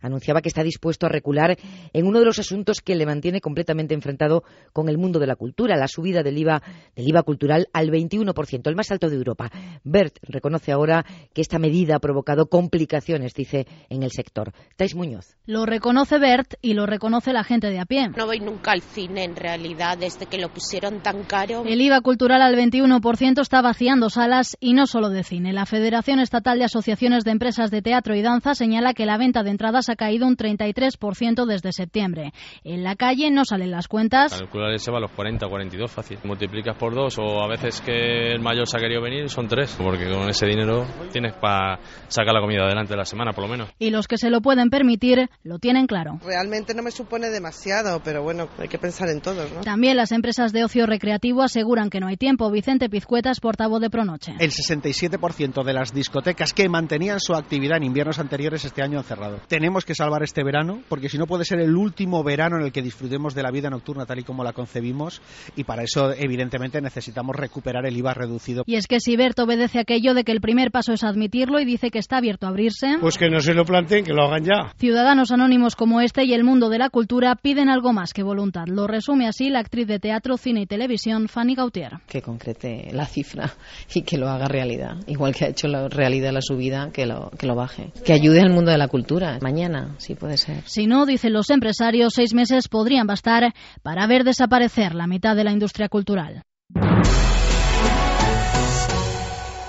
Anunciaba que está dispuesto a recular en uno de los asuntos que le mantiene completamente enfrentado con el mundo de la cultura, la subida del IVA, del IVA cultural al 21%, el más alto de Europa. Bert reconoce ahora que esta medida ha provocado complicaciones, dice, en el sector. Tais Muñoz. Lo reconoce Bert y lo reconoce la gente de a pie. No voy nunca al cine, en realidad, desde que lo pusieron tan caro. El IVA cultural al 21% está vaciando salas y no solo de cine. La Federación Estatal de Asociaciones de Empresas de Teatro y Danza señala que la venta de entradas ha caído un 33% desde septiembre. En la calle no salen las cuentas. Calcular se va a los 40 o 42 fácil. Multiplicas por dos o a veces que el mayor se ha querido venir son tres, porque con ese dinero tienes para sacar la comida adelante de la semana por lo menos. Y los que se lo pueden permitir lo tienen claro. Realmente no me supone demasiado, pero bueno, hay que pensar en todos. ¿no? También las empresas de ocio recreativo aseguran que no hay tiempo. Vicente Pizcueta es portavoz de Pronoche. El 67% de las discotecas que mantenían su actividad en inviernos anteriores este año han cerrado. Tenemos que salvar este verano, porque si no puede ser el último verano en el que disfrutemos de la vida nocturna tal y como la concebimos, y para eso evidentemente necesitamos recuperar el IVA reducido. Y es que si Bert obedece aquello de que el primer paso es admitirlo y dice que está abierto a abrirse, pues que no se lo planteen, que lo hagan ya. Ciudadanos anónimos como este y el mundo de la cultura piden algo más que voluntad. Lo resume así la actriz de teatro, cine y televisión Fanny Gautier. Que concrete la cifra y que lo haga realidad, igual que ha hecho la realidad la subida, que lo, que lo baje. Que ayude al mundo de la cultura. Mañana, sí puede ser. Si no, dicen los empresarios, seis meses podrían bastar para ver desaparecer la mitad de la industria cultural.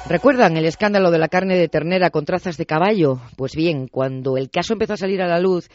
¿Recuerdan el escándalo de la carne de ternera con trazas de caballo? Pues bien, cuando el caso empezó a salir a la luz,